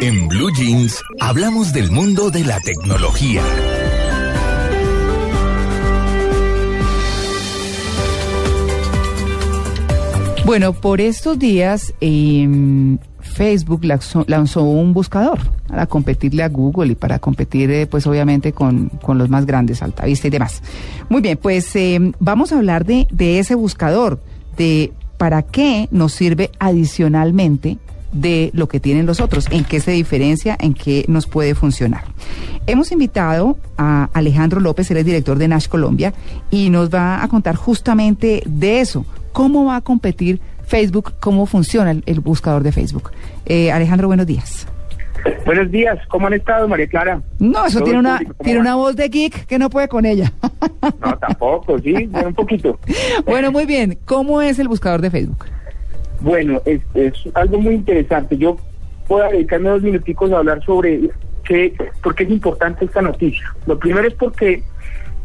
En Blue Jeans hablamos del mundo de la tecnología. Bueno, por estos días em, Facebook lanzó, un buscador para competirle a Google y para competir, eh, pues obviamente, con, los más grandes, Altavista y demás. Muy bien, pues em, vamos a hablar de ese buscador, de para qué nos sirve adicionalmente de lo que tienen los otros, en qué se diferencia, en qué nos puede funcionar. Hemos invitado a Alejandro López, él es director de Nash Colombia, y nos va a contar justamente de eso, cómo va a competir Facebook, cómo funciona el, buscador de Facebook. Eh, Alejandro, buenos días. Buenos días, ¿cómo han estado, María Clara? No, eso tiene una, tiene una voz de geek que no puede con ella. No, tampoco, sí, un poquito. Bueno, muy bien. ¿Cómo es el buscador de Facebook? Bueno, es, algo muy interesante. Yo puedo dedicarme dos minuticos a hablar sobre qué, por qué es importante esta noticia. Lo primero es porque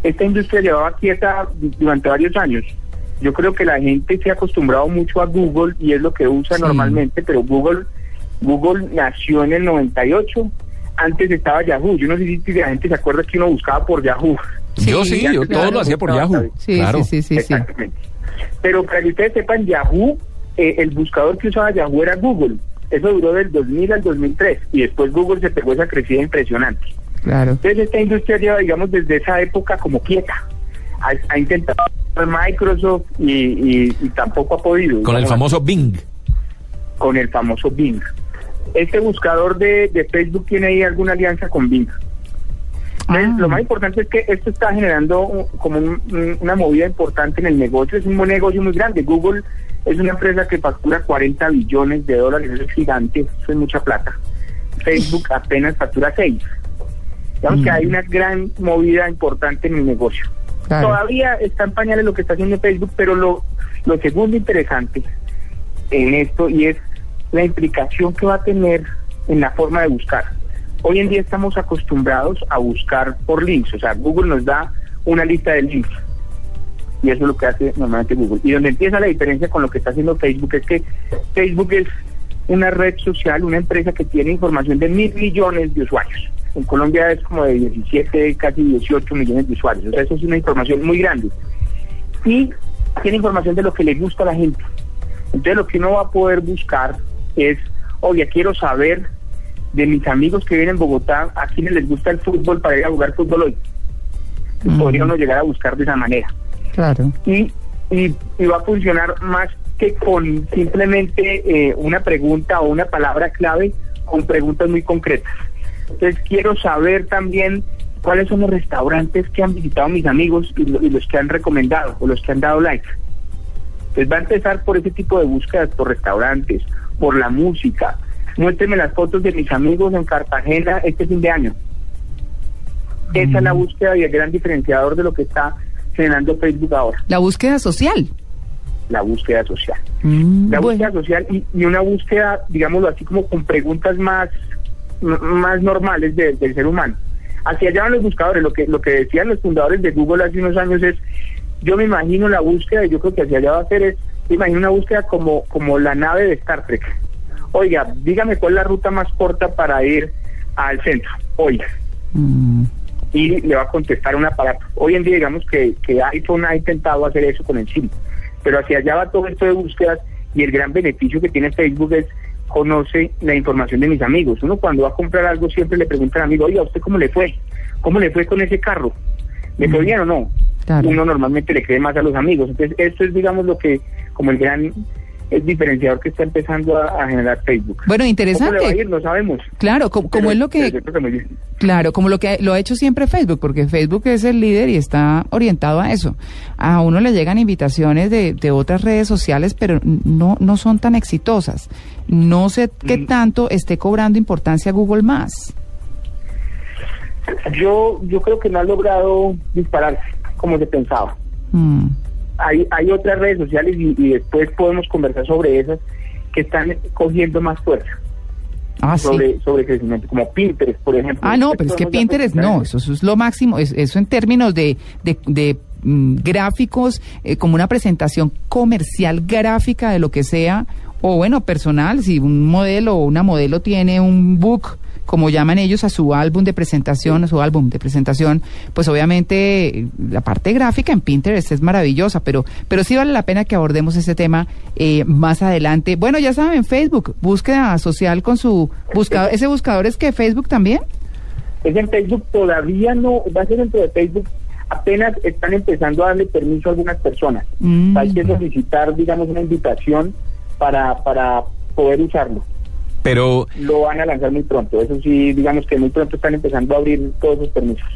esta industria llevaba quieta durante varios años. Yo creo que la gente se ha acostumbrado mucho a Google y es lo que usa normalmente, pero Google Google nació en el 98. Antes estaba Yahoo. Yo no sé si la gente se acuerda que uno buscaba por Yahoo. yo sí, yo todo lo hacía por Yahoo. Sí, claro. sí, sí, sí, Pero para que ustedes sepan, Yahoo eh, el buscador que usaba Yahoo era Google. Eso duró del 2000 al 2003 y después Google se pegó esa crecida impresionante. Claro. Entonces esta industria lleva, digamos, desde esa época como quieta. Ha, intentado Microsoft y, tampoco ha podido. Con el famoso Bing. Con el famoso Bing. Este buscador de, Facebook tiene ahí alguna alianza con Bing. Ah. Lo más importante es que esto está generando como una movida importante en el negocio. Es un negocio muy grande. Google es una empresa que factura 40 billones de dólares, eso es gigante, eso es mucha plata. Facebook apenas factura 6. Digamos que hay una gran movida importante en el negocio. Todavía está en pañales lo que está haciendo Facebook, pero lo, lo segundo interesante en esto y es la implicación que va a tener en la forma de buscar. Hoy en día estamos acostumbrados a buscar por links, o sea, Google nos da una lista de links y eso es lo que hace normalmente Google. Y donde empieza la diferencia con lo que está haciendo Facebook es que Facebook es una red social, una empresa que tiene información de mil millones de usuarios. En Colombia es como de 17, casi 18 millones de usuarios. O sea, eso es una información muy grande. Y tiene información de lo que le gusta a la gente. Entonces lo que uno va a poder buscar es, oye, quiero saber de mis amigos que viven en Bogotá, a quienes les gusta el fútbol para ir a jugar fútbol hoy. Podría uno llegar a buscar de esa manera. Claro. Y, y, va a funcionar más que con simplemente eh, una pregunta o una palabra clave, con preguntas muy concretas. Entonces quiero saber también cuáles son los restaurantes que han visitado mis amigos y, los que han recomendado o los que han dado like. Entonces va a empezar por ese tipo de búsquedas, por restaurantes, por la música. Muéstrenme las fotos de mis amigos en Cartagena este fin de año. Esa es la mm. búsqueda y el gran diferenciador de lo que está generando Facebook ahora. La búsqueda social. La búsqueda social. Mm, la búsqueda social y, una búsqueda, digámoslo así, como con preguntas más, más normales del ser humano. Hacia allá van los buscadores. Lo que, lo que decían los fundadores de Google hace unos años es, yo me imagino la búsqueda, y yo creo que hacia allá va a ser, es, me imagino una búsqueda como, como la nave de Star Trek. Oiga, dígame cuál es la ruta más corta para ir al centro. Oiga. Mm y le va a contestar un aparato. Hoy en día digamos que, que iPhone ha intentado hacer eso con el SIM, pero hacia allá va todo esto de búsquedas y el gran beneficio que tiene Facebook es conoce la información de mis amigos. Uno cuando va a comprar algo siempre le pregunta al amigo, oye, ¿a usted cómo le fue? ¿Cómo le fue con ese carro? ¿Le fue bien o no? Uno normalmente le cree más a los amigos. Entonces, esto es, digamos, lo que, como el gran el diferenciador que está empezando a, a generar Facebook. Bueno, interesante. ¿Cómo le va a ir? No sabemos. Claro, como, como Pero- es lo que... que. Claro, como lo que lo ha hecho siempre Facebook, porque Facebook es el líder y está orientado a eso. A uno le llegan invitaciones de, de otras redes sociales, pero no, no son tan exitosas. No sé qué Mm. tanto esté cobrando importancia Google más. Yo, yo creo que no ha logrado dispararse como se pensaba. Mm, Hay, hay otras redes sociales y, y después podemos conversar sobre esas que están cogiendo más fuerza Ah, sí. sobre, sobre crecimiento, como Pinterest, por ejemplo. Ah, no, pero es que Pinterest no, eso, eso es lo máximo, es- eso en términos de, de, de, mm, gráficos, eh, como una presentación comercial gráfica de lo que sea, o bueno, personal, si un modelo o una modelo tiene un book, como llaman ellos a su álbum de presentación, a su álbum de presentación, pues obviamente eh, la parte gráfica en Pinterest es maravillosa, pero, pero sí vale la pena que abordemos ese tema eh, más adelante. Bueno, ya saben, Facebook, búsqueda social con su buscador, ese buscador es que Facebook también. Es en Facebook todavía no, va a ser dentro de Facebook, apenas están empezando a darle permiso a algunas personas. Mm. Hay que solicitar, digamos, una invitación para, para poder usarlo. Pero, Lo van a lanzar muy pronto, eso sí, digamos que muy pronto están empezando a abrir todos esos permisos.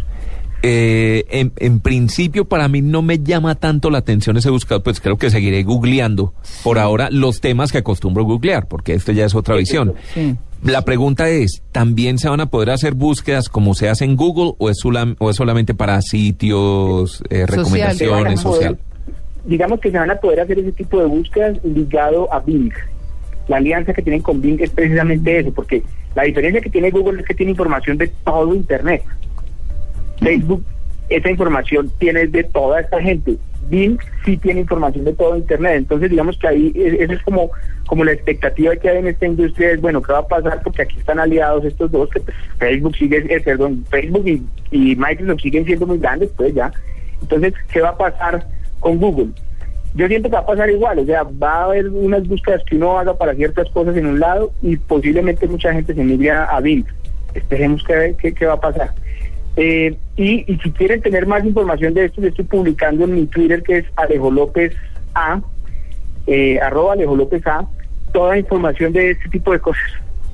eh, en, en principio, para mí no me llama tanto la atención ese buscador, pues creo que seguiré googleando por ahora los temas que acostumbro googlear, porque esto ya es otra visión. Sí. La pregunta es, ¿también se van a poder hacer búsquedas como se hace en Google o es, solam- o es solamente para sitios, eh, recomendaciones, poder- social? Digamos que se van a poder hacer ese tipo de búsquedas ligado a Bing. La alianza que tienen con Bing es precisamente eso, porque la diferencia que tiene Google es que tiene información de todo Internet. Facebook, esa información tiene de toda esta gente. Bing sí tiene información de todo Internet. Entonces, digamos que ahí eh, eso es como, como la expectativa que hay en esta industria es, bueno, ¿qué va a pasar? Porque aquí están aliados estos dos, que pues, Facebook sigue, eh, perdón, Facebook y, y Microsoft siguen siendo muy grandes, pues ya. Entonces, ¿qué va a pasar con Google? Yo siento que va a pasar igual, o sea, va a haber unas búsquedas que uno haga para ciertas cosas en un lado y posiblemente mucha gente se migre a, a. Esperemos que, que, que va a pasar. Eh, y, y si quieren tener más información de esto, yo estoy publicando en mi Twitter que es Alejo López A, eh, arroba Alejo López A, toda información de este tipo de cosas.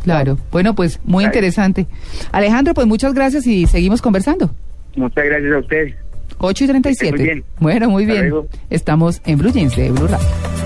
Claro. Bueno, pues muy interesante. Alejandro, pues muchas gracias y seguimos conversando. Muchas gracias a ustedes. 8 y 37. muy bien. Bueno, muy bien. Estamos en Blue Jeans de Blue Radio.